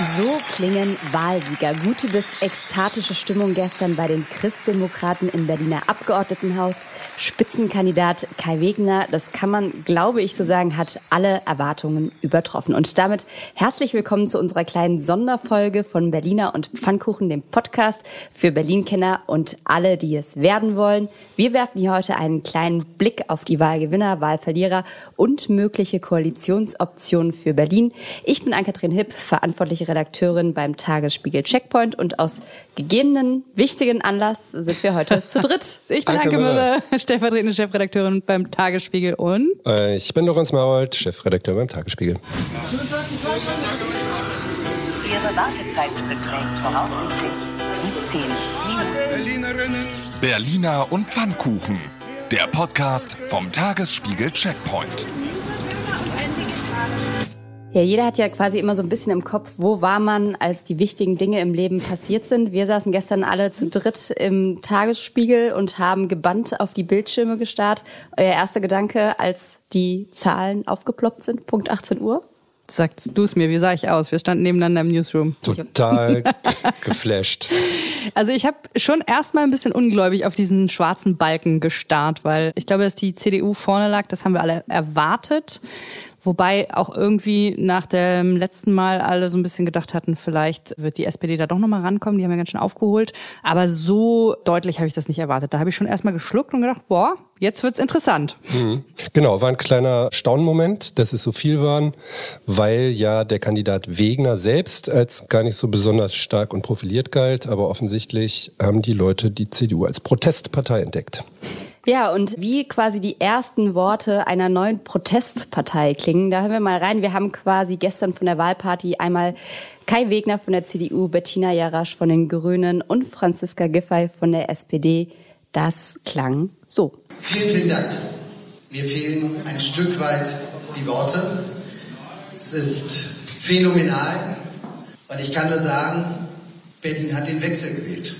So klingen Wahlsieger. Gute bis ekstatische Stimmung gestern bei den Christdemokraten im Berliner Abgeordnetenhaus. Spitzenkandidat Kai Wegner, das kann man, glaube ich, so sagen, hat alle Erwartungen übertroffen. Und damit herzlich willkommen zu unserer kleinen Sonderfolge von Berliner und Pfannkuchen, dem Podcast für Berlin-Kenner und alle, die es werden wollen. Wir werfen hier heute einen kleinen Blick auf die Wahlgewinner, Wahlverlierer und mögliche Koalitionsoptionen für Berlin. Ich bin Ann-Kathrin Hipp, verantwortliche Redakteurin beim Tagesspiegel Checkpoint und aus gegebenen wichtigen Anlass sind wir heute zu dritt. Ich bin Anke, Anke Mürre, stellvertretende Chefredakteurin beim Tagesspiegel und äh, ich bin Lorenz Marold, Chefredakteur beim Tagesspiegel. Ihre Wartezeit beträgt voraussichtlich 17 Berliner und Pfannkuchen. Der Podcast vom Tagesspiegel Checkpoint. Ja, jeder hat ja quasi immer so ein bisschen im Kopf, wo war man, als die wichtigen Dinge im Leben passiert sind. Wir saßen gestern alle zu dritt im Tagesspiegel und haben gebannt auf die Bildschirme gestarrt. Euer erster Gedanke, als die Zahlen aufgeploppt sind, Punkt 18 Uhr? Sagst du es mir, wie sah ich aus? Wir standen nebeneinander im Newsroom. Total geflasht. Also ich habe schon erstmal ein bisschen ungläubig auf diesen schwarzen Balken gestarrt, weil ich glaube, dass die CDU vorne lag, das haben wir alle erwartet. Wobei auch irgendwie nach dem letzten Mal alle so ein bisschen gedacht hatten, vielleicht wird die SPD da doch nochmal rankommen. Die haben ja ganz schön aufgeholt. Aber so deutlich habe ich das nicht erwartet. Da habe ich schon erstmal geschluckt und gedacht, boah, jetzt wird's interessant. Mhm. Genau, war ein kleiner Staunmoment, dass es so viel waren, weil ja der Kandidat Wegner selbst als gar nicht so besonders stark und profiliert galt. Aber offensichtlich haben die Leute die CDU als Protestpartei entdeckt. Ja, und wie quasi die ersten Worte einer neuen Protestpartei klingen, da hören wir mal rein. Wir haben quasi gestern von der Wahlparty einmal Kai Wegner von der CDU, Bettina Jarasch von den Grünen und Franziska Giffey von der SPD. Das klang so. Vielen, vielen Dank. Mir fehlen ein Stück weit die Worte. Es ist phänomenal. Und ich kann nur sagen, Berlin hat den Wechsel gewählt.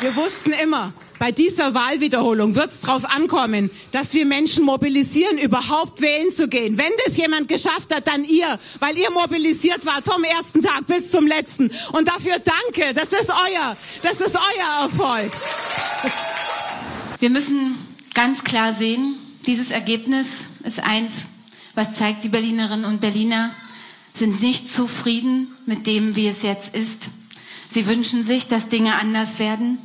Wir wussten immer, bei dieser Wahlwiederholung wird es darauf ankommen, dass wir Menschen mobilisieren, überhaupt wählen zu gehen. Wenn das jemand geschafft hat, dann ihr, weil ihr mobilisiert wart vom ersten Tag bis zum letzten. Und dafür danke, das ist euer, das ist euer Erfolg. Wir müssen ganz klar sehen, dieses Ergebnis ist eins, was zeigt, die Berlinerinnen und Berliner sind nicht zufrieden mit dem, wie es jetzt ist. Sie wünschen sich, dass Dinge anders werden.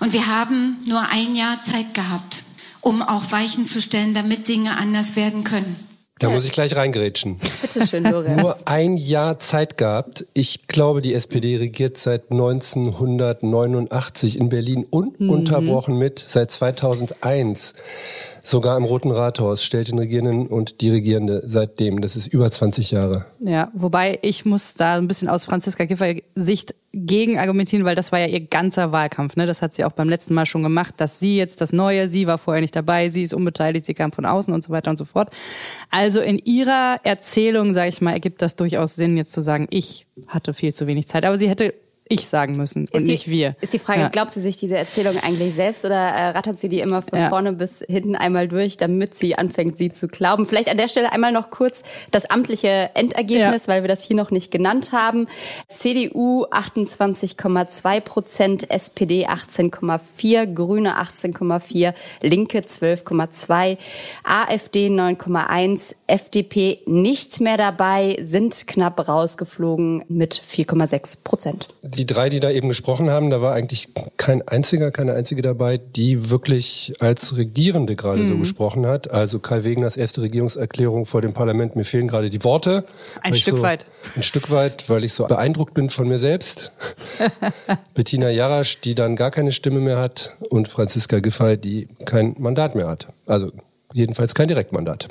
Und wir haben nur ein Jahr Zeit gehabt, um auch Weichen zu stellen, damit Dinge anders werden können. Da muss ich gleich reingrätschen. Bitte schön, Lorenz. Nur ein Jahr Zeit gehabt. Ich glaube, die SPD regiert seit 1989 in Berlin ununterbrochen mhm. mit, seit 2001. Sogar im Roten Rathaus stellt den Regierenden und die Regierende seitdem. Das ist über 20 Jahre. Ja, wobei ich muss da ein bisschen aus Franziska Giffey Sicht gegen argumentieren, weil das war ja ihr ganzer Wahlkampf. Ne? Das hat sie auch beim letzten Mal schon gemacht, dass sie jetzt das Neue, sie war vorher nicht dabei, sie ist unbeteiligt, sie kam von außen und so weiter und so fort. Also in ihrer Erzählung, sage ich mal, ergibt das durchaus Sinn, jetzt zu sagen, ich hatte viel zu wenig Zeit. Aber sie hätte ich sagen müssen und die, nicht wir. Ist die Frage, ja. glaubt sie sich diese Erzählung eigentlich selbst oder äh, rattert sie die immer von ja. vorne bis hinten einmal durch, damit sie anfängt, sie zu glauben? Vielleicht an der Stelle einmal noch kurz das amtliche Endergebnis, ja. weil wir das hier noch nicht genannt haben. CDU 28,2 Prozent, SPD 18,4, Grüne 18,4, Linke 12,2, AfD 9,1, FDP nicht mehr dabei, sind knapp rausgeflogen mit 4,6 Prozent die drei, die da eben gesprochen haben, da war eigentlich kein einziger, keine einzige dabei, die wirklich als Regierende gerade mhm. so gesprochen hat. Also Kai Wegeners erste Regierungserklärung vor dem Parlament, mir fehlen gerade die Worte. Ein Stück so, weit. Ein Stück weit, weil ich so beeindruckt bin von mir selbst. Bettina Jarasch, die dann gar keine Stimme mehr hat und Franziska Giffey, die kein Mandat mehr hat. Also jedenfalls kein Direktmandat.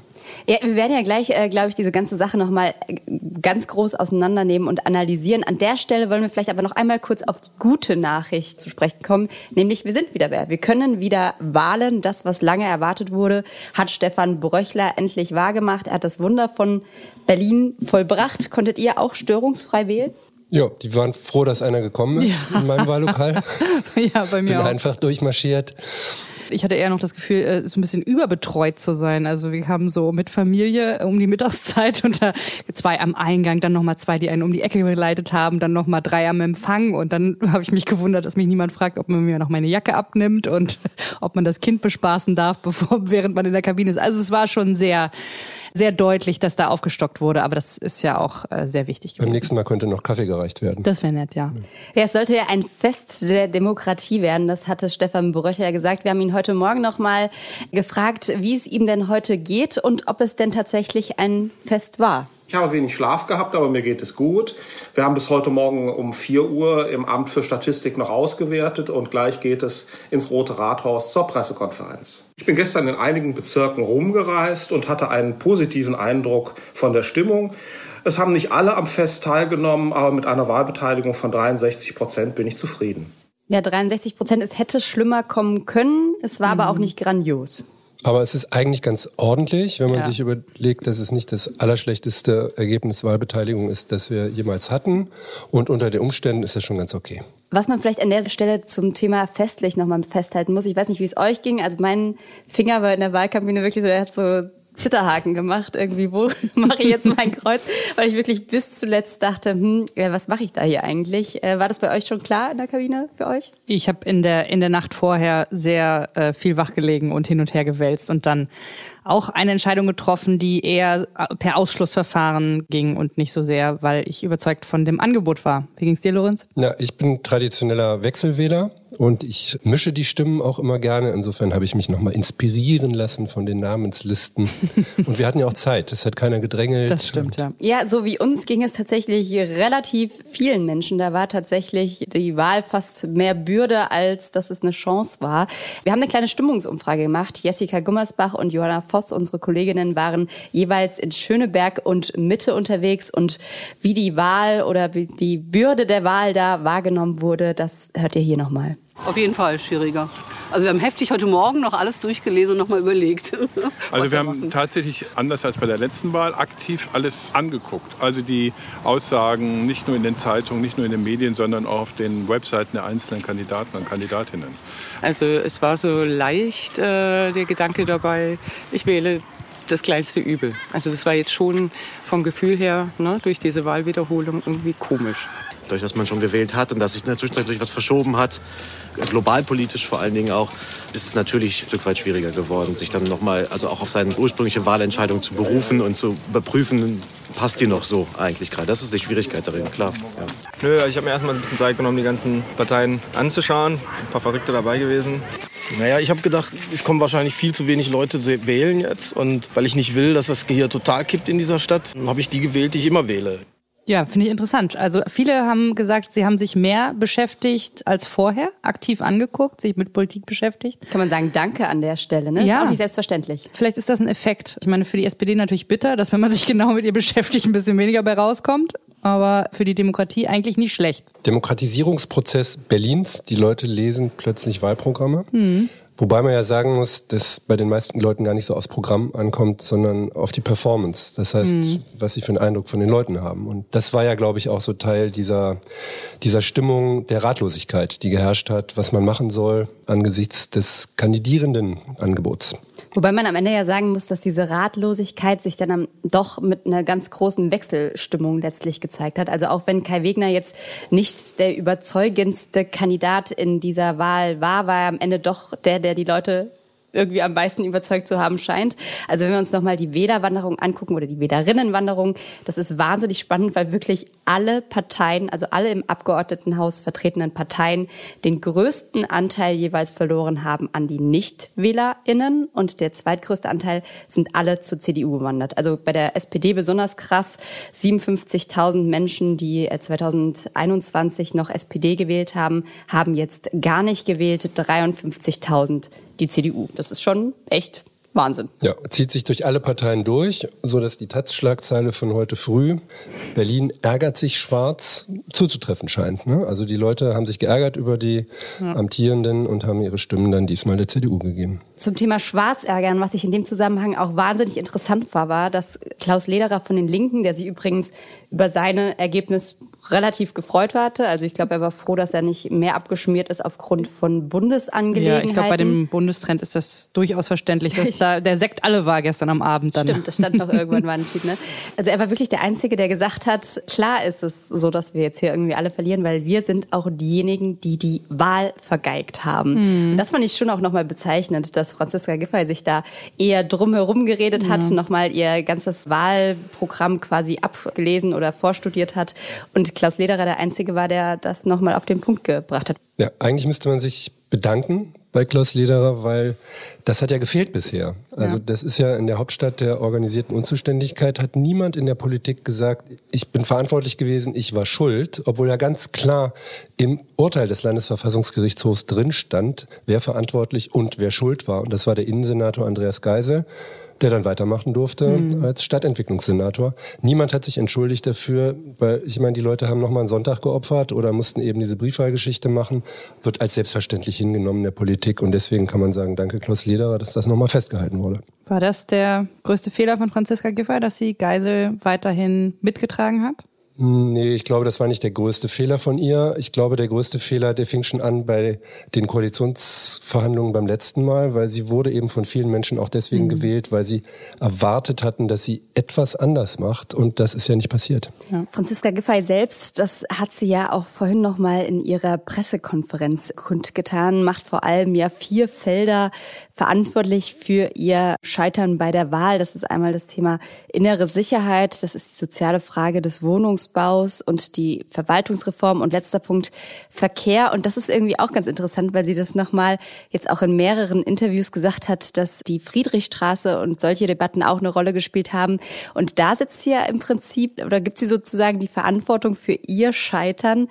Ja, wir werden ja gleich, äh, glaube ich, diese ganze Sache nochmal äh, ganz groß auseinandernehmen und analysieren. An der Stelle wollen wir vielleicht aber noch einmal kurz auf die gute Nachricht zu sprechen kommen, nämlich wir sind wieder wer. Wir können wieder wahlen. Das, was lange erwartet wurde, hat Stefan Bröchler endlich wahrgemacht. Er hat das Wunder von Berlin vollbracht. Konntet ihr auch störungsfrei wählen? Ja, die waren froh, dass einer gekommen ist ja. in meinem Wahllokal. ja, bei mir Bin auch. einfach durchmarschiert. Ich hatte eher noch das Gefühl, äh, so ein bisschen überbetreut zu sein. Also wir haben so mit Familie um die Mittagszeit und da zwei am Eingang, dann nochmal zwei, die einen um die Ecke geleitet haben, dann nochmal drei am Empfang und dann habe ich mich gewundert, dass mich niemand fragt, ob man mir noch meine Jacke abnimmt und ob man das Kind bespaßen darf, bevor, während man in der Kabine ist. Also es war schon sehr, sehr deutlich, dass da aufgestockt wurde, aber das ist ja auch äh, sehr wichtig gewesen. Beim nächsten Mal könnte noch Kaffee gereicht werden. Das wäre nett, ja. Ja, es sollte ja ein Fest der Demokratie werden, das hatte Stefan Bröcher ja gesagt. Wir haben ihn heute Morgen nochmal gefragt, wie es ihm denn heute geht und ob es denn tatsächlich ein Fest war. Ich habe wenig Schlaf gehabt, aber mir geht es gut. Wir haben bis heute Morgen um 4 Uhr im Amt für Statistik noch ausgewertet und gleich geht es ins Rote Rathaus zur Pressekonferenz. Ich bin gestern in einigen Bezirken rumgereist und hatte einen positiven Eindruck von der Stimmung. Es haben nicht alle am Fest teilgenommen, aber mit einer Wahlbeteiligung von 63 Prozent bin ich zufrieden. Ja, 63 Prozent, es hätte schlimmer kommen können, es war mhm. aber auch nicht grandios. Aber es ist eigentlich ganz ordentlich, wenn man ja. sich überlegt, dass es nicht das allerschlechteste Ergebnis Wahlbeteiligung ist, das wir jemals hatten. Und unter den Umständen ist das schon ganz okay. Was man vielleicht an der Stelle zum Thema festlich nochmal festhalten muss, ich weiß nicht, wie es euch ging. Also mein Finger war in der Wahlkabine wirklich so, er hat so Zitterhaken gemacht, irgendwie, wo mache ich jetzt mein Kreuz? Weil ich wirklich bis zuletzt dachte, hm, was mache ich da hier eigentlich? Äh, war das bei euch schon klar in der Kabine für euch? Ich habe in der, in der Nacht vorher sehr äh, viel wachgelegen und hin und her gewälzt und dann auch eine Entscheidung getroffen, die eher äh, per Ausschlussverfahren ging und nicht so sehr, weil ich überzeugt von dem Angebot war. Wie ging es dir, Lorenz? Na, ich bin traditioneller Wechselwähler und ich mische die Stimmen auch immer gerne. Insofern habe ich mich nochmal inspirieren lassen von den Namenslisten. und wir hatten ja auch Zeit. Es hat keiner gedrängelt. Das stimmt, ja. Ja, so wie uns ging es tatsächlich relativ vielen Menschen. Da war tatsächlich die Wahl fast mehr Bürde, als dass es eine Chance war. Wir haben eine kleine Stimmungsumfrage gemacht. Jessica Gummersbach und Johanna Voss, unsere Kolleginnen, waren jeweils in Schöneberg und Mitte unterwegs und wie die Wahl oder wie die Bürde der Wahl da wahrgenommen wurde, das hört ihr hier nochmal. Auf jeden Fall schwieriger. Also wir haben heftig heute Morgen noch alles durchgelesen und nochmal überlegt. Also wir haben tatsächlich, anders als bei der letzten Wahl, aktiv alles angeguckt. Also die Aussagen nicht nur in den Zeitungen, nicht nur in den Medien, sondern auch auf den Webseiten der einzelnen Kandidaten und Kandidatinnen. Also es war so leicht äh, der Gedanke dabei, ich wähle das kleinste Übel. Also das war jetzt schon vom Gefühl her ne, durch diese Wahlwiederholung irgendwie komisch. Durch dass man schon gewählt hat und dass sich in der Zwischenzeit durch was verschoben hat, globalpolitisch vor allen Dingen auch, ist es natürlich ein Stück weit schwieriger geworden, sich dann nochmal, also auch auf seine ursprüngliche Wahlentscheidung zu berufen und zu überprüfen, passt die noch so eigentlich gerade. Das ist die Schwierigkeit darin, klar. Ja. Nö, ich habe mir erstmal ein bisschen Zeit genommen, die ganzen Parteien anzuschauen. Ein paar Verrückte dabei gewesen. Naja, ich habe gedacht, es kommen wahrscheinlich viel zu wenig Leute wählen jetzt. Und weil ich nicht will, dass das hier total kippt in dieser Stadt, habe ich die gewählt, die ich immer wähle. Ja, finde ich interessant. Also viele haben gesagt, sie haben sich mehr beschäftigt als vorher, aktiv angeguckt, sich mit Politik beschäftigt. Kann man sagen, danke an der Stelle, ne? Ja. Ist auch nicht selbstverständlich. Vielleicht ist das ein Effekt. Ich meine, für die SPD natürlich bitter, dass wenn man sich genau mit ihr beschäftigt, ein bisschen weniger bei rauskommt. Aber für die Demokratie eigentlich nicht schlecht. Demokratisierungsprozess Berlins. Die Leute lesen plötzlich Wahlprogramme. Mhm. Wobei man ja sagen muss, dass bei den meisten Leuten gar nicht so aufs Programm ankommt, sondern auf die Performance. Das heißt, mhm. was sie für einen Eindruck von den Leuten haben. Und das war ja, glaube ich, auch so Teil dieser, dieser Stimmung der Ratlosigkeit, die geherrscht hat, was man machen soll angesichts des kandidierenden Angebots. Wobei man am Ende ja sagen muss, dass diese Ratlosigkeit sich dann doch mit einer ganz großen Wechselstimmung letztlich gezeigt hat. Also auch wenn Kai Wegner jetzt nicht der überzeugendste Kandidat in dieser Wahl war, war er am Ende doch der, der die Leute irgendwie am meisten überzeugt zu haben scheint. Also wenn wir uns nochmal die Wählerwanderung angucken oder die Wählerinnenwanderung, das ist wahnsinnig spannend, weil wirklich alle Parteien, also alle im Abgeordnetenhaus vertretenen Parteien, den größten Anteil jeweils verloren haben an die Nichtwählerinnen und der zweitgrößte Anteil sind alle zur CDU gewandert. Also bei der SPD besonders krass, 57.000 Menschen, die 2021 noch SPD gewählt haben, haben jetzt gar nicht gewählt, 53.000 die CDU. Ist schon echt Wahnsinn. Ja, zieht sich durch alle Parteien durch, so dass die Taz-Schlagzeile von heute früh Berlin ärgert sich schwarz zuzutreffen scheint. Ne? Also die Leute haben sich geärgert über die ja. Amtierenden und haben ihre Stimmen dann diesmal der CDU gegeben. Zum Thema Schwarz ärgern, was ich in dem Zusammenhang auch wahnsinnig interessant war, war, dass Klaus Lederer von den Linken, der sich übrigens über seine Ergebnis relativ gefreut hatte. Also ich glaube, er war froh, dass er nicht mehr abgeschmiert ist aufgrund von Bundesangelegenheiten. Ja, ich glaube, bei dem Bundestrend ist das durchaus verständlich, dass da der Sekt alle war gestern am Abend dann. Stimmt, das stand noch irgendwann mal ein Tweet, ne? Also er war wirklich der Einzige, der gesagt hat, klar ist es so, dass wir jetzt hier irgendwie alle verlieren, weil wir sind auch diejenigen, die die Wahl vergeigt haben. Mhm. Das fand ich schon auch nochmal bezeichnend, dass Franziska Giffey sich da eher drumherum geredet hat, mhm. nochmal ihr ganzes Wahlprogramm quasi abgelesen oder vorstudiert hat und Klaus Lederer der Einzige war, der das nochmal auf den Punkt gebracht hat. Ja, eigentlich müsste man sich bedanken bei Klaus Lederer, weil das hat ja gefehlt bisher. Also ja. das ist ja in der Hauptstadt der organisierten Unzuständigkeit, hat niemand in der Politik gesagt, ich bin verantwortlich gewesen, ich war schuld, obwohl ja ganz klar im Urteil des Landesverfassungsgerichtshofs drin stand, wer verantwortlich und wer schuld war. Und das war der Innensenator Andreas Geisel der dann weitermachen durfte mhm. als Stadtentwicklungssenator. Niemand hat sich entschuldigt dafür, weil ich meine, die Leute haben nochmal einen Sonntag geopfert oder mussten eben diese Briefwahlgeschichte machen, wird als selbstverständlich hingenommen in der Politik und deswegen kann man sagen, danke Klaus Lederer, dass das nochmal festgehalten wurde. War das der größte Fehler von Franziska Giffey, dass sie Geisel weiterhin mitgetragen hat? Nee, ich glaube, das war nicht der größte Fehler von ihr. Ich glaube, der größte Fehler, der fing schon an bei den Koalitionsverhandlungen beim letzten Mal, weil sie wurde eben von vielen Menschen auch deswegen mhm. gewählt, weil sie erwartet hatten, dass sie etwas anders macht und das ist ja nicht passiert. Ja. Franziska Giffey selbst, das hat sie ja auch vorhin noch mal in ihrer Pressekonferenz kundgetan, macht vor allem ja vier Felder verantwortlich für ihr Scheitern bei der Wahl. Das ist einmal das Thema innere Sicherheit, das ist die soziale Frage des Wohnungsbaus und die Verwaltungsreform und letzter Punkt Verkehr. Und das ist irgendwie auch ganz interessant, weil sie das nochmal jetzt auch in mehreren Interviews gesagt hat, dass die Friedrichstraße und solche Debatten auch eine Rolle gespielt haben. Und da sitzt sie ja im Prinzip, oder gibt sie sozusagen die Verantwortung für ihr Scheitern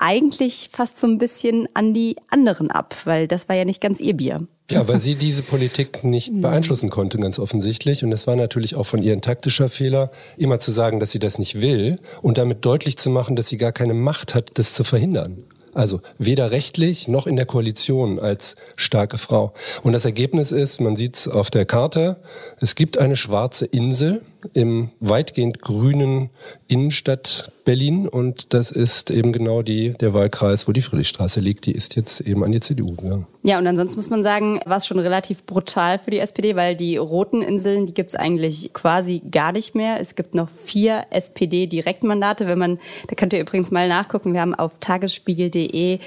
eigentlich fast so ein bisschen an die anderen ab, weil das war ja nicht ganz ihr Bier. Ja, weil sie diese Politik nicht mhm. beeinflussen konnte, ganz offensichtlich. Und es war natürlich auch von ihr ein taktischer Fehler, immer zu sagen, dass sie das nicht will und damit deutlich zu machen, dass sie gar keine Macht hat, das zu verhindern. Also weder rechtlich noch in der Koalition als starke Frau. Und das Ergebnis ist, man sieht es auf der Karte, es gibt eine schwarze Insel im weitgehend grünen Innenstadt Berlin und das ist eben genau die, der Wahlkreis, wo die Friedrichstraße liegt. Die ist jetzt eben an die CDU gegangen. Ja, und ansonsten muss man sagen, war es schon relativ brutal für die SPD, weil die roten Inseln, die gibt es eigentlich quasi gar nicht mehr. Es gibt noch vier SPD-Direktmandate. Wenn man, da könnt ihr übrigens mal nachgucken, wir haben auf tagesspiegel.de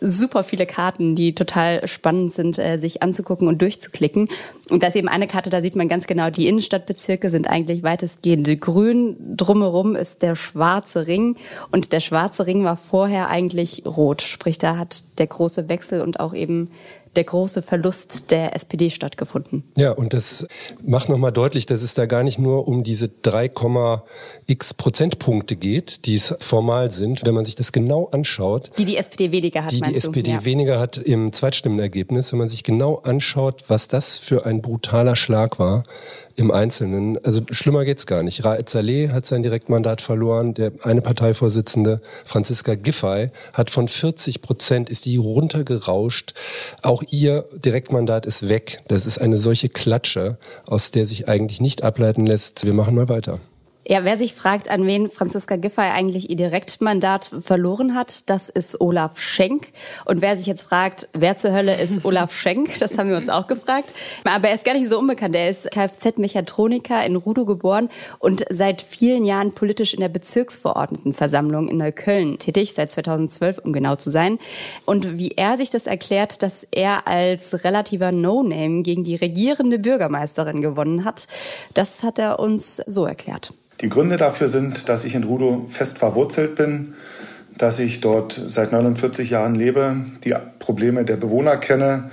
super viele Karten, die total spannend sind, äh, sich anzugucken und durchzuklicken. Und da ist eben eine Karte, da sieht man ganz genau, die Innenstadtbezirke sind eigentlich weitestgehend grün. Drumherum ist der schwarze Ring. Und der schwarze Ring war vorher eigentlich rot. Sprich, da hat der große Wechsel und auch eben der große Verlust der SPD stattgefunden. Ja, und das macht nochmal deutlich, dass es da gar nicht nur um diese 3,x Prozentpunkte geht, die es formal sind, wenn man sich das genau anschaut. Die die SPD weniger hat, Die die SPD ja. weniger hat im Zweitstimmenergebnis, wenn man sich genau anschaut, was das für ein brutaler Schlag war im Einzelnen. Also schlimmer geht's gar nicht. Raed Saleh hat sein Direktmandat verloren. Der eine Parteivorsitzende, Franziska Giffey, hat von 40 Prozent, ist die runtergerauscht. Auch ihr Direktmandat ist weg. Das ist eine solche Klatsche, aus der sich eigentlich nicht ableiten lässt. Wir machen mal weiter. Ja, wer sich fragt, an wen Franziska Giffey eigentlich ihr Direktmandat verloren hat, das ist Olaf Schenk. Und wer sich jetzt fragt, wer zur Hölle ist Olaf Schenk, das haben wir uns auch gefragt. Aber er ist gar nicht so unbekannt. Er ist Kfz-Mechatroniker in Rudow geboren und seit vielen Jahren politisch in der Bezirksverordnetenversammlung in Neukölln tätig, seit 2012, um genau zu sein. Und wie er sich das erklärt, dass er als relativer No-Name gegen die regierende Bürgermeisterin gewonnen hat, das hat er uns so erklärt. Die Gründe dafür sind, dass ich in Rudo fest verwurzelt bin, dass ich dort seit 49 Jahren lebe, die Probleme der Bewohner kenne,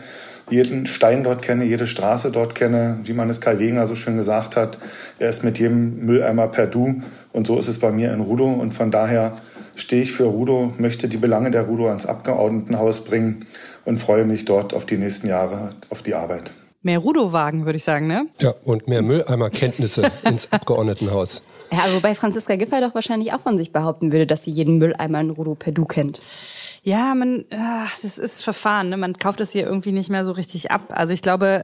jeden Stein dort kenne, jede Straße dort kenne, wie man es Kai Wegener so schön gesagt hat. Er ist mit jedem Mülleimer per Du und so ist es bei mir in Rudo und von daher stehe ich für Rudo, möchte die Belange der Rudo ans Abgeordnetenhaus bringen und freue mich dort auf die nächsten Jahre, auf die Arbeit. Mehr Rudo-Wagen, würde ich sagen, ne? Ja, und mehr Mülleimerkenntnisse ins Abgeordnetenhaus. Ja, wobei Franziska Giffey doch wahrscheinlich auch von sich behaupten würde, dass sie jeden Mülleimer in Rudo per Du kennt. Ja, man, ach, das ist Verfahren, ne? Man kauft das hier irgendwie nicht mehr so richtig ab. Also ich glaube,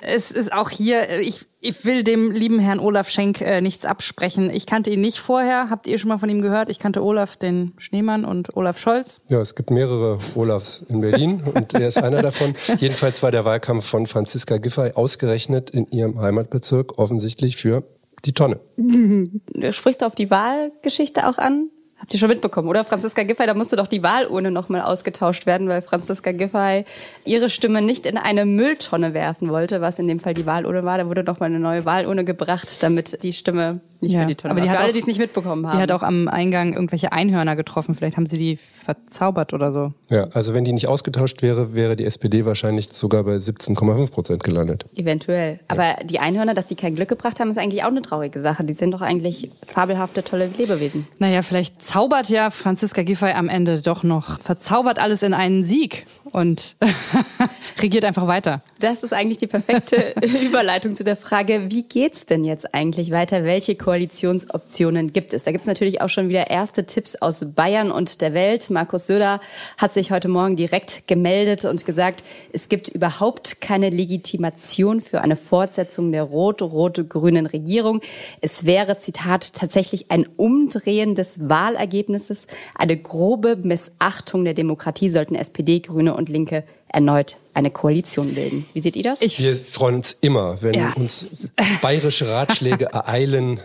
es ist auch hier, ich, ich will dem lieben Herrn Olaf Schenk äh, nichts absprechen. Ich kannte ihn nicht vorher. Habt ihr schon mal von ihm gehört? Ich kannte Olaf, den Schneemann und Olaf Scholz. Ja, es gibt mehrere Olafs in Berlin und er ist einer davon. Jedenfalls war der Wahlkampf von Franziska Giffey ausgerechnet in ihrem Heimatbezirk offensichtlich für die Tonne. Sprichst du auf die Wahlgeschichte auch an? Habt ihr schon mitbekommen, oder? Franziska Giffey, da musste doch die Wahlurne nochmal ausgetauscht werden, weil Franziska Giffey ihre Stimme nicht in eine Mülltonne werfen wollte, was in dem Fall die Wahlurne war. Da wurde nochmal eine neue Wahlurne gebracht, damit die Stimme nicht Ja, für die Tonne aber die hat Für alle, auch- die es nicht mitbekommen haben. Die hat auch am Eingang irgendwelche Einhörner getroffen. Vielleicht haben sie die verzaubert oder so. Ja, also wenn die nicht ausgetauscht wäre, wäre die SPD wahrscheinlich sogar bei 17,5 Prozent gelandet. Eventuell. Aber die Einhörner, dass die kein Glück gebracht haben, ist eigentlich auch eine traurige Sache. Die sind doch eigentlich fabelhafte, tolle Lebewesen. Naja, vielleicht zaubert ja Franziska Giffey am Ende doch noch, verzaubert alles in einen Sieg und regiert einfach weiter. Das ist eigentlich die perfekte Überleitung zu der Frage, wie geht's denn jetzt eigentlich weiter? Welche Koalitionsoptionen gibt es? Da gibt es natürlich auch schon wieder erste Tipps aus Bayern und der Welt. Markus Söder hat sich heute Morgen direkt gemeldet und gesagt, es gibt überhaupt keine Legitimation für eine Fortsetzung der rot-rot-grünen Regierung. Es wäre, Zitat, tatsächlich ein Umdrehen des Wahlergebnisses, eine grobe Missachtung der Demokratie sollten SPD, Grüne und Linke erneut eine Koalition bilden. Wie seht ihr das? Wir freuen uns immer, wenn Ja. uns bayerische Ratschläge ereilen.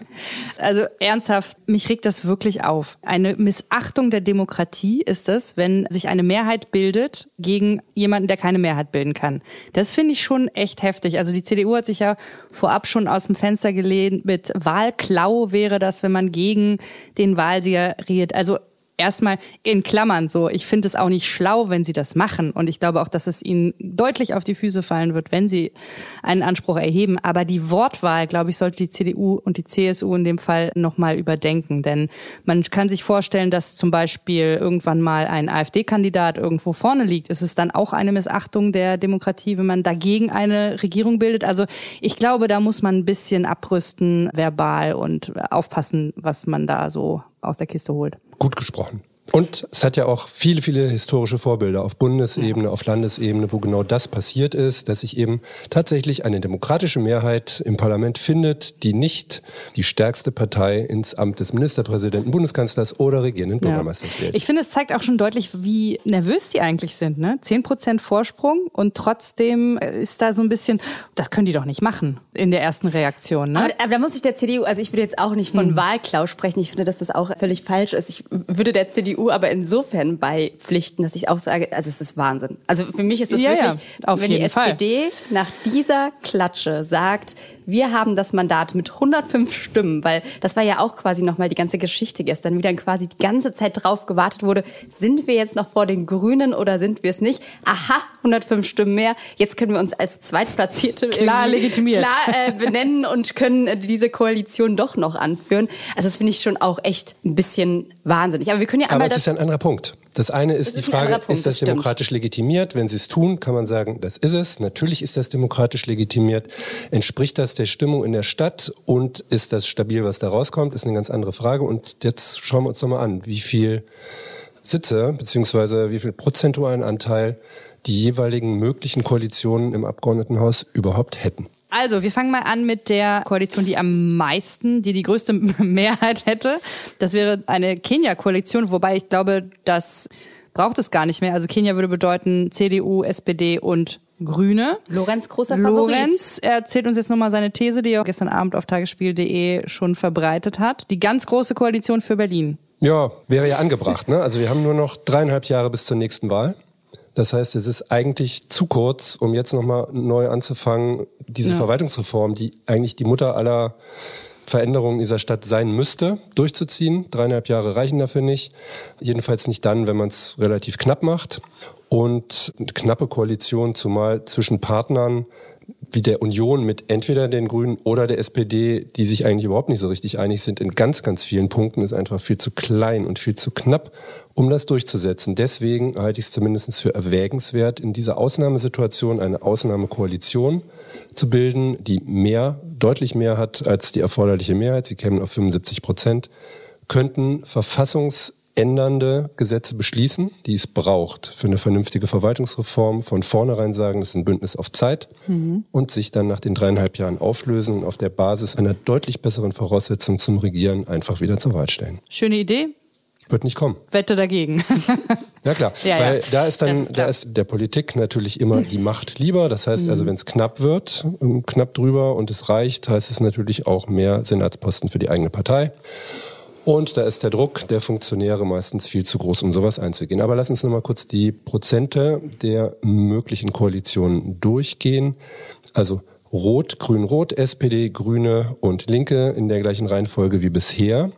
Also ernsthaft, mich regt das wirklich auf. Eine Missachtung der Demokratie ist es, wenn sich eine Mehrheit bildet gegen jemanden, der keine Mehrheit bilden kann. Das finde ich schon echt heftig. Also die CDU hat sich ja vorab schon aus dem Fenster gelehnt mit Wahlklau wäre das, wenn man gegen den Wahlsieger redet. Also erstmal in Klammern so. Ich finde es auch nicht schlau, wenn sie das machen. Und ich glaube auch, dass es ihnen deutlich auf die Füße fallen wird, wenn sie einen Anspruch erheben. Aber die Wortwahl, glaube ich, sollte die CDU und die CSU in dem Fall nochmal überdenken. Denn man kann sich vorstellen, dass zum Beispiel irgendwann mal ein AfD-Kandidat irgendwo vorne liegt. Ist es dann auch eine Missachtung der Demokratie, wenn man dagegen eine Regierung bildet? Also ich glaube, da muss man ein bisschen abrüsten, verbal und aufpassen, was man da so aus der Kiste holt. Gut gesprochen. Und es hat ja auch viele, viele historische Vorbilder auf Bundesebene, auf Landesebene, wo genau das passiert ist, dass sich eben tatsächlich eine demokratische Mehrheit im Parlament findet, die nicht die stärkste Partei ins Amt des Ministerpräsidenten, Bundeskanzlers oder regierenden Bürgermeisters wählt. Ich finde, es zeigt auch schon deutlich, wie nervös die eigentlich sind. Ne? 10% Vorsprung und trotzdem ist da so ein bisschen, das können die doch nicht machen in der ersten Reaktion. Ne? Aber, aber da muss ich der CDU, also ich würde jetzt auch nicht von Wahlklau sprechen. Ich finde, dass das auch völlig falsch ist. Ich würde der CDU aber insofern beipflichten, dass ich auch sage, also es ist Wahnsinn. Also für mich ist es Ja, wirklich, ja, wenn die SPD nach dieser Klatsche sagt, wir haben das Mandat mit 105 Stimmen, weil das war ja auch quasi nochmal die ganze Geschichte gestern, wie dann quasi die ganze Zeit drauf gewartet wurde, sind wir jetzt noch vor den Grünen oder sind wir es nicht? Aha, 105 Stimmen mehr, jetzt können wir uns als Zweitplatzierte Klar legitimiert. Klar äh, benennen und können äh, diese Koalition doch noch anführen. Also das finde ich schon auch echt ein bisschen wahnsinnig. Aber wir können ja Aber einmal es das ist ein anderer Punkt. Das eine ist, Das die ist Frage, Punkt, ist das, das stimmt. demokratisch legitimiert? Wenn sie es tun, kann man sagen, das ist es. Natürlich ist das demokratisch legitimiert. Entspricht das der Stimmung in der Stadt und ist das stabil, was da rauskommt? Ist eine ganz andere Frage. Und jetzt schauen wir uns doch mal an, wie viel Sitze beziehungsweise wie viel prozentualen Anteil die jeweiligen möglichen Koalitionen im Abgeordnetenhaus überhaupt hätten. Also, wir fangen mal an mit der Koalition, die am meisten, die die größte Mehrheit hätte. Das wäre eine Kenia-Koalition, wobei ich glaube, das braucht es gar nicht mehr. Also Kenia würde bedeuten CDU, SPD und Grüne. Lorenz großer Favorit. Lorenz erzählt uns jetzt nochmal seine These, die er gestern Abend auf tagesspiel.de schon verbreitet hat. Die ganz große Koalition für Berlin. Ja, wäre ja angebracht. Ne? Also wir haben nur noch dreieinhalb Jahre bis zur nächsten Wahl. Das heißt, es ist eigentlich zu kurz, um jetzt nochmal neu anzufangen, diese Ja. Verwaltungsreform, die eigentlich die Mutter aller Veränderungen dieser Stadt sein müsste, durchzuziehen. Dreieinhalb Jahre reichen dafür nicht. Jedenfalls nicht dann, wenn man es relativ knapp macht. Und eine knappe Koalition, zumal zwischen Partnern, wie der Union mit entweder den Grünen oder der SPD, die sich eigentlich überhaupt nicht so richtig einig sind, in ganz, ganz vielen Punkten, ist einfach viel zu klein und viel zu knapp, um das durchzusetzen. Deswegen halte ich es zumindest für erwägenswert, in dieser Ausnahmesituation eine Ausnahmekoalition zu bilden, die mehr, deutlich mehr hat als die erforderliche Mehrheit. Sie kämen auf 75 Prozent, könnten Verfassungs ändernde Gesetze beschließen, die es braucht für eine vernünftige Verwaltungsreform, von vornherein sagen, das ist ein Bündnis auf Zeit mhm. und sich dann nach den dreieinhalb Jahren auflösen und auf der Basis einer deutlich besseren Voraussetzung zum Regieren einfach wieder zur Wahl stellen. Schöne Idee. Wird nicht kommen. Wette dagegen. ja klar, ja, weil ja. da ist dann, ist da ist der Politik natürlich immer die Macht lieber. Das heißt also, wenn es knapp wird, ähm, knapp drüber und es reicht, heißt es natürlich auch mehr Senatsposten für die eigene Partei. Und da ist der Druck der Funktionäre meistens viel zu groß, um sowas einzugehen. Aber lass uns nochmal kurz die Prozente der möglichen Koalitionen durchgehen. Also Rot, Grün, Rot, SPD, Grüne und Linke in der gleichen Reihenfolge wie bisher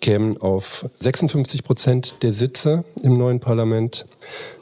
kämen auf 56 Prozent der Sitze im neuen Parlament.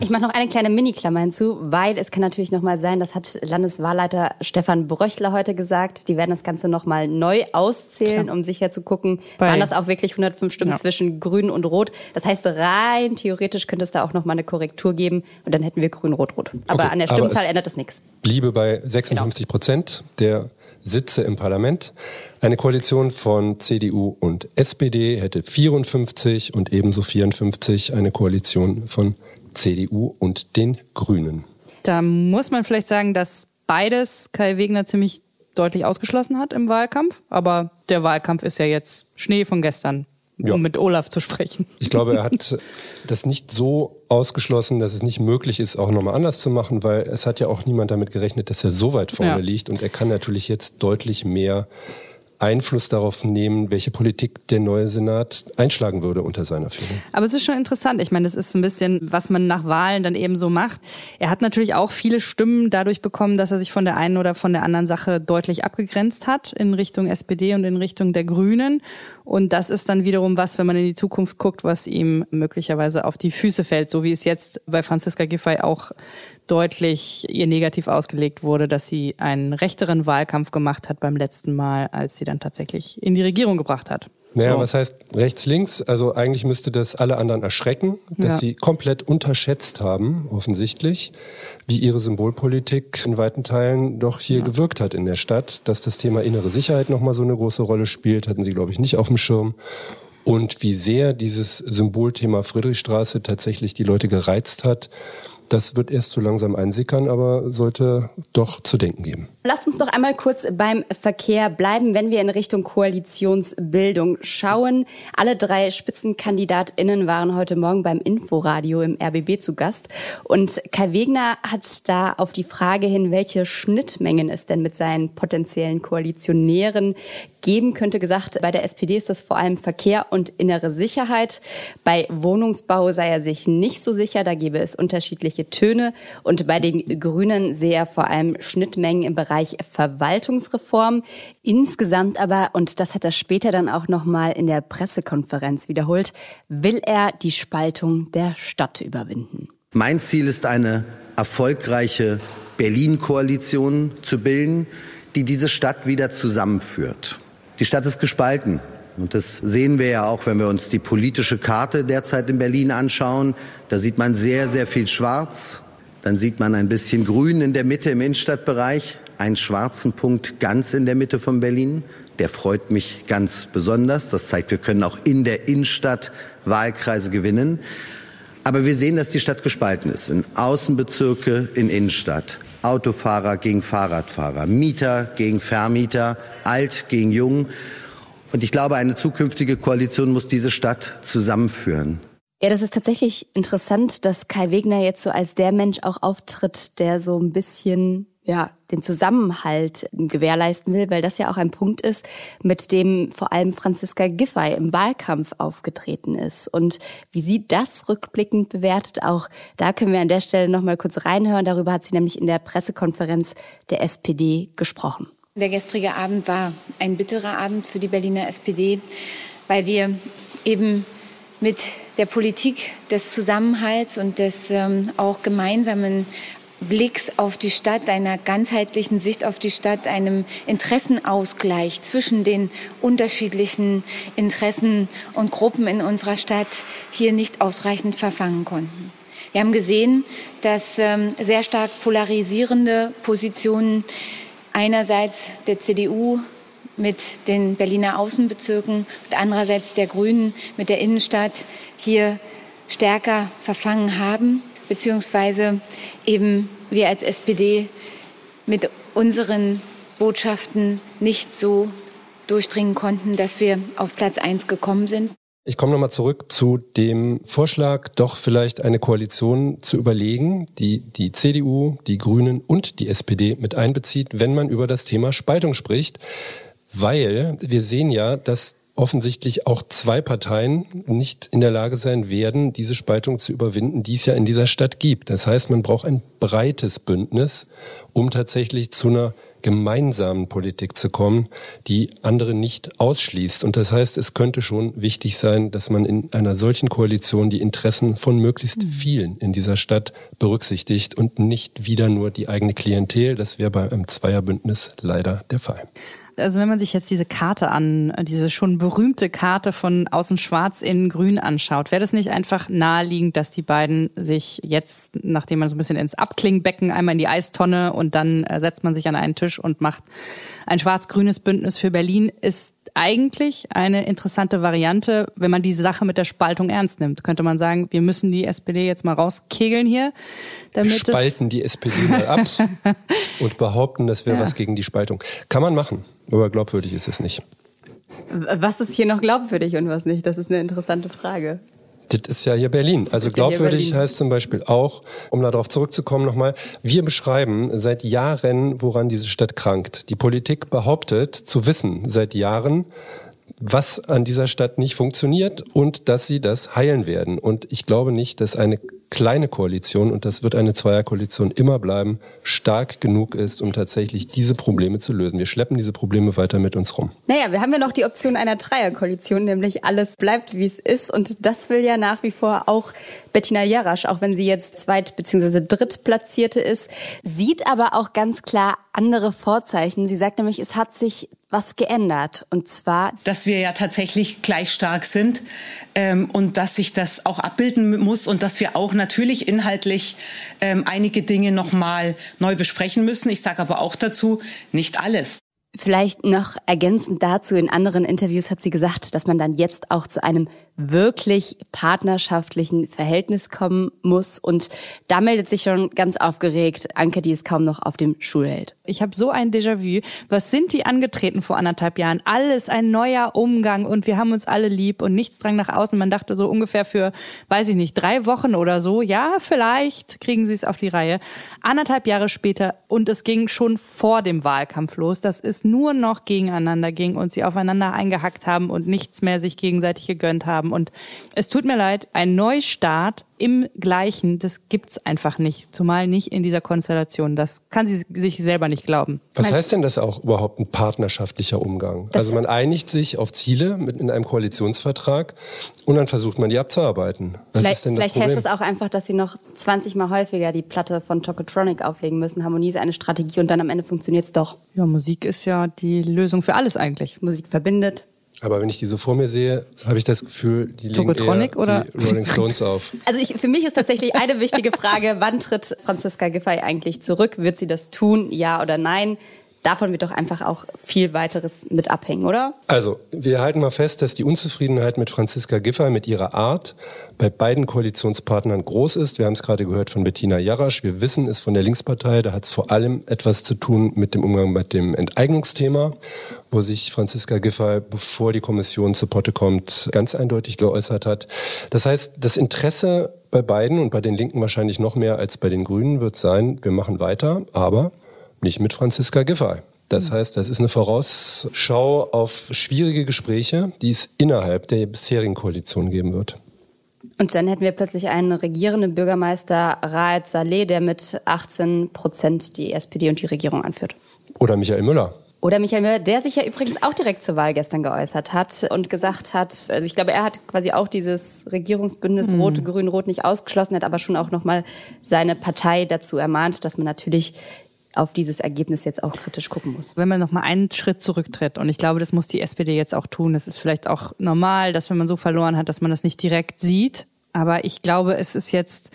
Ich mache noch eine kleine Mini-Klammer hinzu, weil es kann natürlich noch mal sein, das hat Landeswahlleiter Stefan Bröchler heute gesagt, die werden das Ganze noch mal neu auszählen, Klar. um sicher zu gucken, Bei waren das auch wirklich 105 Stimmen ja. zwischen Grün und Rot. Das heißt, rein theoretisch könnte es da auch noch mal eine Korrektur geben und dann hätten wir Grün, Rot, Rot. Aber okay, an der Stimmzahl ändert das nichts. Bliebe bei 56 Prozent genau. der Sitze im Parlament. Eine Koalition von CDU und SPD hätte 54 und ebenso 54 eine Koalition von CDU und den Grünen. Da muss man vielleicht sagen, dass beides Kai Wegner ziemlich deutlich ausgeschlossen hat im Wahlkampf. Aber der Wahlkampf ist ja jetzt Schnee von gestern ja. um mit Olaf zu sprechen. Ich glaube, er hat das nicht so ausgeschlossen, dass es nicht möglich ist, auch nochmal anders zu machen, weil es hat ja auch niemand damit gerechnet, dass er so weit vorne ja. liegt und er kann natürlich jetzt deutlich mehr Einfluss darauf nehmen, welche Politik der neue Senat einschlagen würde unter seiner Führung. Aber es ist schon interessant. Ich meine, das ist ein bisschen, was man nach Wahlen dann eben so macht. Er hat natürlich auch viele Stimmen dadurch bekommen, dass er sich von der einen oder von der anderen Sache deutlich abgegrenzt hat in Richtung SPD und in Richtung der Grünen. Und das ist dann wiederum was, wenn man in die Zukunft guckt, was ihm möglicherweise auf die Füße fällt, so wie es jetzt bei Franziska Giffey auch deutlich ihr negativ ausgelegt wurde, dass sie einen rechteren Wahlkampf gemacht hat beim letzten Mal, als sie dann tatsächlich in die Regierung gebracht hat. Naja, so. was heißt rechts, links? Also eigentlich müsste das alle anderen erschrecken, dass ja. sie komplett unterschätzt haben, offensichtlich, wie ihre Symbolpolitik in weiten Teilen doch hier ja. gewirkt hat in der Stadt. Dass das Thema innere Sicherheit nochmal so eine große Rolle spielt, hatten sie, glaube ich, nicht auf dem Schirm. Und wie sehr dieses Symbolthema Friedrichstraße tatsächlich die Leute gereizt hat, das wird erst so langsam einsickern, aber sollte doch zu denken geben. Lasst uns doch einmal kurz beim Verkehr bleiben, wenn wir in Richtung Koalitionsbildung schauen. Alle drei SpitzenkandidatInnen waren heute Morgen beim Inforadio im RBB zu Gast. Und Kai Wegner hat da auf die Frage hin, welche Schnittmengen es denn mit seinen potenziellen Koalitionären geben könnte, gesagt, bei der SPD ist das vor allem Verkehr und innere Sicherheit. Bei Wohnungsbau sei er sich nicht so sicher, da gäbe es unterschiedliche Töne. Und bei den Grünen sehe er vor allem Schnittmengen im Bereich Verwaltungsreform. Insgesamt aber, und das hat er später dann auch nochmal in der Pressekonferenz wiederholt, will er die Spaltung der Stadt überwinden. Mein Ziel ist eine erfolgreiche Berlin-Koalition zu bilden, die diese Stadt wieder zusammenführt. Die Stadt ist gespalten. Und das sehen wir ja auch, wenn wir uns die politische Karte derzeit in Berlin anschauen. Da sieht man sehr, sehr viel Schwarz. Dann sieht man ein bisschen Grün in der Mitte im Innenstadtbereich, einen schwarzen Punkt ganz in der Mitte von Berlin. Der freut mich ganz besonders. Das zeigt, wir können auch in der Innenstadt Wahlkreise gewinnen. Aber wir sehen, dass die Stadt gespalten ist in Außenbezirke, in Innenstadt. Autofahrer gegen Fahrradfahrer, Mieter gegen Vermieter, alt gegen jung. Und ich glaube, eine zukünftige Koalition muss diese Stadt zusammenführen. Ja, das ist tatsächlich interessant, dass Kai Wegner jetzt so als der Mensch auch auftritt, der so ein bisschen ja, den Zusammenhalt gewährleisten will, weil das ja auch ein Punkt ist, mit dem vor allem Franziska Giffey im Wahlkampf aufgetreten ist. Und wie sie das rückblickend bewertet, auch da können wir an der Stelle noch mal kurz reinhören. Darüber hat sie nämlich in der Pressekonferenz der SPD gesprochen. Der gestrige Abend war ein bitterer Abend für die Berliner SPD, weil wir eben mit der Politik des Zusammenhalts und des ähm, auch gemeinsamen Blicks auf die Stadt, einer ganzheitlichen Sicht auf die Stadt, einem Interessenausgleich zwischen den unterschiedlichen Interessen und Gruppen in unserer Stadt hier nicht ausreichend verfangen konnten. Wir haben gesehen, dass ähm, sehr stark polarisierende Positionen einerseits der CDU mit den Berliner Außenbezirken und andererseits der Grünen mit der Innenstadt hier stärker verfangen haben, beziehungsweise eben wir als SPD mit unseren Botschaften nicht so durchdringen konnten, dass wir auf Platz eins gekommen sind. Ich komme nochmal zurück zu dem Vorschlag, doch vielleicht eine Koalition zu überlegen, die die CDU, die Grünen und die SPD mit einbezieht, wenn man über das Thema Spaltung spricht. Weil wir sehen ja, dass offensichtlich auch zwei Parteien nicht in der Lage sein werden, diese Spaltung zu überwinden, die es ja in dieser Stadt gibt. Das heißt, man braucht ein breites Bündnis, um tatsächlich zu einer gemeinsamen Politik zu kommen, die andere nicht ausschließt. Und das heißt, es könnte schon wichtig sein, dass man in einer solchen Koalition die Interessen von möglichst mhm. vielen in dieser Stadt berücksichtigt und nicht wieder nur die eigene Klientel. Das wäre bei einem Zweierbündnis leider der Fall also wenn man sich jetzt diese Karte an, diese schon berühmte Karte von außen schwarz in grün anschaut, wäre das nicht einfach naheliegend, dass die beiden sich jetzt, nachdem man so ein bisschen ins Abklingbecken, einmal in die Eistonne und dann äh, setzt man sich an einen Tisch und macht ein schwarz-grünes Bündnis für Berlin, ist eigentlich eine interessante Variante, wenn man diese Sache mit der Spaltung ernst nimmt. Könnte man sagen, wir müssen die SPD jetzt mal rauskegeln hier. Damit wir spalten die SPD mal ab und behaupten, das wäre ja. was gegen die Spaltung. Kann man machen, aber glaubwürdig ist es nicht. Was ist hier noch glaubwürdig und was nicht? Das ist eine interessante Frage. Das ist ja hier Berlin. Also glaubwürdig heißt zum Beispiel auch, um darauf zurückzukommen nochmal, wir beschreiben seit Jahren, woran diese Stadt krankt. Die Politik behauptet zu wissen seit Jahren, was an dieser Stadt nicht funktioniert und dass sie das heilen werden. Und ich glaube nicht, dass eine kleine Koalition, und das wird eine Zweierkoalition immer bleiben, stark genug ist, um tatsächlich diese Probleme zu lösen. Wir schleppen diese Probleme weiter mit uns rum. Naja, wir haben ja noch die Option einer Dreierkoalition, nämlich alles bleibt, wie es ist. Und das will ja nach wie vor auch Bettina Jarasch, auch wenn sie jetzt zweit- bzw. drittplatzierte ist, sieht aber auch ganz klar andere Vorzeichen. Sie sagt nämlich, es hat sich was geändert. Und zwar, dass wir ja tatsächlich gleich stark sind ähm, und dass sich das auch abbilden muss und dass wir auch natürlich inhaltlich ähm, einige Dinge nochmal neu besprechen müssen. Ich sage aber auch dazu, nicht alles. Vielleicht noch ergänzend dazu, in anderen Interviews hat sie gesagt, dass man dann jetzt auch zu einem wirklich partnerschaftlichen Verhältnis kommen muss. Und da meldet sich schon ganz aufgeregt Anke, die es kaum noch auf dem Stuhl hält. Ich habe so ein Déjà-vu. Was sind die angetreten vor anderthalb Jahren? Alles ein neuer Umgang und wir haben uns alle lieb und nichts drang nach außen. Man dachte so ungefähr für, weiß ich nicht, drei Wochen oder so, ja, vielleicht kriegen sie es auf die Reihe. Anderthalb Jahre später und es ging schon vor dem Wahlkampf los, dass es nur noch gegeneinander ging und sie aufeinander eingehackt haben und nichts mehr sich gegenseitig gegönnt haben haben. Und es tut mir leid, ein Neustart im Gleichen, das gibt's einfach nicht. Zumal nicht in dieser Konstellation. Das kann sie sich selber nicht glauben. Was heißt denn das auch überhaupt ein partnerschaftlicher Umgang? Das also man einigt sich auf Ziele mit in einem Koalitionsvertrag und dann versucht man die abzuarbeiten. Was vielleicht ist denn das vielleicht Problem? heißt es auch einfach, dass sie noch 20 Mal häufiger die Platte von Chocotronic auflegen müssen. Harmonie ist eine Strategie und dann am Ende funktioniert's doch. Ja, Musik ist ja die Lösung für alles eigentlich. Musik verbindet, aber wenn ich die so vor mir sehe, habe ich das Gefühl, die legen eher oder? die Rolling Stones auf. Also ich, für mich ist tatsächlich eine wichtige Frage, wann tritt Franziska Giffey eigentlich zurück? Wird sie das tun, ja oder nein? Davon wird doch einfach auch viel weiteres mit abhängen, oder? Also, wir halten mal fest, dass die Unzufriedenheit mit Franziska Giffey, mit ihrer Art, bei beiden Koalitionspartnern groß ist. Wir haben es gerade gehört von Bettina Jarasch. Wir wissen es von der Linkspartei. Da hat es vor allem etwas zu tun mit dem Umgang mit dem Enteignungsthema, wo sich Franziska Giffey, bevor die Kommission zu Potte kommt, ganz eindeutig geäußert hat. Das heißt, das Interesse bei beiden und bei den Linken wahrscheinlich noch mehr als bei den Grünen wird sein, wir machen weiter, aber nicht mit Franziska Giffey. Das hm. heißt, das ist eine Vorausschau auf schwierige Gespräche, die es innerhalb der bisherigen Koalition geben wird. Und dann hätten wir plötzlich einen regierenden Bürgermeister Raed Saleh, der mit 18 Prozent die SPD und die Regierung anführt. Oder Michael Müller, Oder Michael Müller, der sich ja übrigens auch direkt zur Wahl gestern geäußert hat und gesagt hat, also ich glaube, er hat quasi auch dieses Regierungsbündnis Mhm. Rot, Grün, Rot nicht ausgeschlossen, hat aber schon auch nochmal seine Partei dazu ermahnt, dass man natürlich auf dieses Ergebnis jetzt auch kritisch gucken muss. Wenn man noch mal einen Schritt zurücktritt und ich glaube, das muss die SPD jetzt auch tun. Es ist vielleicht auch normal, dass wenn man so verloren hat, dass man das nicht direkt sieht. Aber ich glaube, es ist jetzt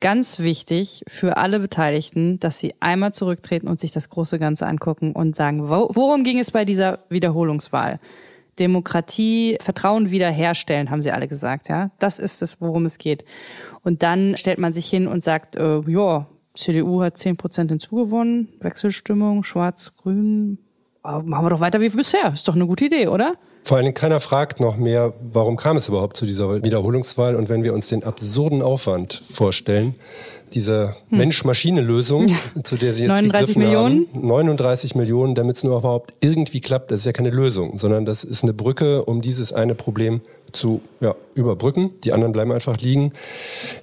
ganz wichtig für alle Beteiligten, dass sie einmal zurücktreten und sich das große Ganze angucken und sagen, wo, worum ging es bei dieser Wiederholungswahl? Demokratie, Vertrauen wiederherstellen, haben sie alle gesagt, ja. Das ist es, worum es geht. Und dann stellt man sich hin und sagt, äh, ja, CDU hat 10 Prozent hinzugewonnen, Wechselstimmung, Schwarz-Grün, Ah, machen wir doch weiter wie bisher. Ist doch eine gute Idee, oder? Vor allen Dingen keiner fragt noch mehr, warum kam es überhaupt zu dieser Wiederholungswahl? Und wenn wir uns den absurden Aufwand vorstellen, diese Hm. Mensch-Maschine-Lösung, zu der Sie jetzt 39 gegriffen Millionen? haben, 39 Millionen, damit es nur überhaupt irgendwie klappt, das ist ja keine Lösung, sondern das ist eine Brücke, um dieses eine Problem zu ja, überbrücken. Die anderen bleiben einfach liegen.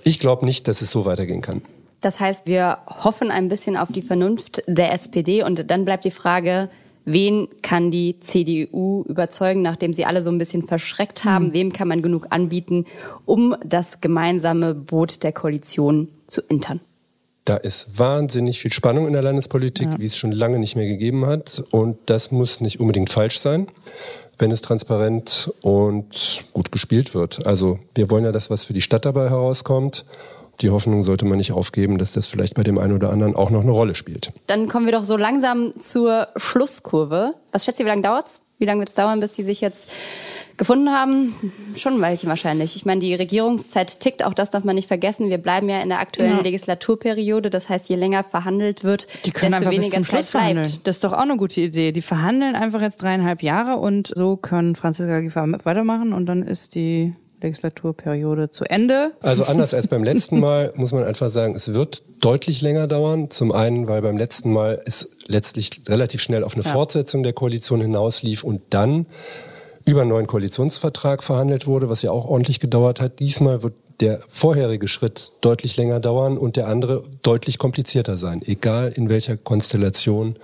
Ich glaube nicht, dass es so weitergehen kann. Das heißt, wir hoffen ein bisschen auf die Vernunft der SPD und dann bleibt die Frage, wen kann die CDU überzeugen, nachdem sie alle so ein bisschen verschreckt haben? Wem kann man genug anbieten, um das gemeinsame Boot der Koalition zu entern? Da ist wahnsinnig viel Spannung in der Landespolitik, wie es schon lange nicht mehr gegeben hat. Und das muss nicht unbedingt falsch sein, wenn es transparent und gut gespielt wird. Also wir wollen ja das, was für die Stadt dabei herauskommt. Die Hoffnung sollte man nicht aufgeben, dass das vielleicht bei dem einen oder anderen auch noch eine Rolle spielt. Dann kommen wir doch so langsam zur Schlusskurve. Was schätzt ihr, wie lange dauert's? Wie lange wird's dauern, bis die sich jetzt gefunden haben? Schon ein Weilchen wahrscheinlich. Ich meine, die Regierungszeit tickt, auch das darf man nicht vergessen. Wir bleiben ja in der aktuellen Ja. Legislaturperiode. Das heißt, je länger verhandelt wird, Die können desto weniger zum Schluss Zeit bleibt. verhandeln. Das ist doch auch eine gute Idee. Die verhandeln einfach jetzt dreieinhalb Jahre und so können Franziska Giffey weitermachen und dann ist die Legislaturperiode zu Ende. Also anders als beim letzten Mal muss man einfach sagen, es wird deutlich länger dauern. Zum einen, weil beim letzten Mal es letztlich relativ schnell auf eine Ja. Fortsetzung der Koalition hinauslief und dann über einen neuen Koalitionsvertrag verhandelt wurde, was ja auch ordentlich gedauert hat. Diesmal wird der vorherige Schritt deutlich länger dauern und der andere deutlich komplizierter sein. Egal in welcher Konstellation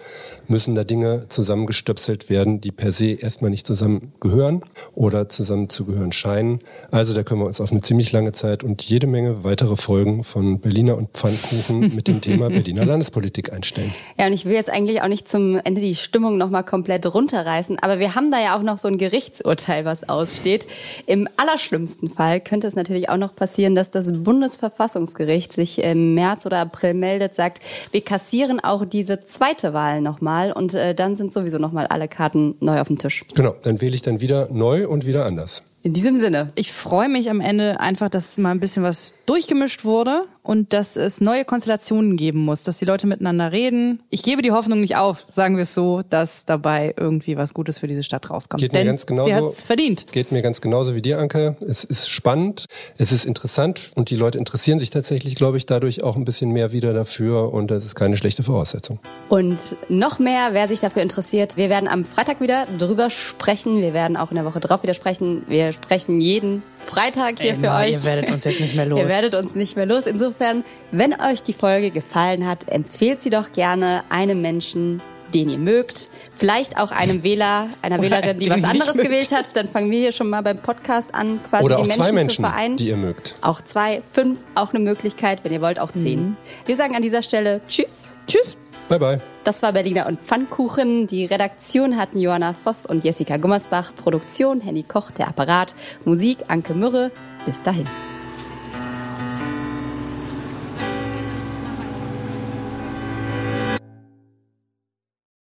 müssen da Dinge zusammengestöpselt werden, die per se erstmal nicht zusammengehören oder zusammenzugehören scheinen. Also da können wir uns auf eine ziemlich lange Zeit und jede Menge weitere Folgen von Berliner und Pfannkuchen mit dem Thema Berliner Landespolitik einstellen. Ja, und ich will jetzt eigentlich auch nicht zum Ende die Stimmung nochmal komplett runterreißen, aber wir haben da ja auch noch so ein Gerichtsurteil, was aussteht. Im allerschlimmsten Fall könnte es natürlich auch noch passieren, dass das Bundesverfassungsgericht sich im März oder April meldet, sagt, wir kassieren auch diese zweite Wahl nochmal und äh, dann sind sowieso nochmal alle Karten neu auf dem Tisch. Genau, dann wähle ich dann wieder neu und wieder anders. In diesem Sinne. Ich freue mich am Ende einfach, dass mal ein bisschen was durchgemischt wurde und dass es neue Konstellationen geben muss, dass die Leute miteinander reden. Ich gebe die Hoffnung nicht auf, sagen wir es so, dass dabei irgendwie was Gutes für diese Stadt rauskommt. Geht mir Denn ganz genauso. sie hat es verdient. Geht mir ganz genauso wie dir, Anke. Es ist spannend, es ist interessant und die Leute interessieren sich tatsächlich, glaube ich, dadurch auch ein bisschen mehr wieder dafür und das ist keine schlechte Voraussetzung. Und noch mehr, wer sich dafür interessiert, wir werden am Freitag wieder drüber sprechen. Wir werden auch in der Woche drauf wieder sprechen. Wir sprechen jeden Freitag hier Emma, für euch. ihr werdet uns jetzt nicht mehr los. Ihr werdet uns nicht mehr los. Insofern, wenn euch die Folge gefallen hat, empfehlt sie doch gerne einem Menschen, den ihr mögt. Vielleicht auch einem Wähler, einer Oder Wählerin, die was anderes mögt. gewählt hat. Dann fangen wir hier schon mal beim Podcast an, quasi Oder die auch Menschen, zwei zu Menschen, vereinen. die ihr mögt. Auch zwei, fünf, auch eine Möglichkeit. Wenn ihr wollt, auch zehn. Wir sagen an dieser Stelle Tschüss. Tschüss. Bye, bye. Das war Berliner und Pfannkuchen. Die Redaktion hatten Johanna Voss und Jessica Gummersbach. Produktion Henny Koch, der Apparat. Musik Anke Mürre. Bis dahin.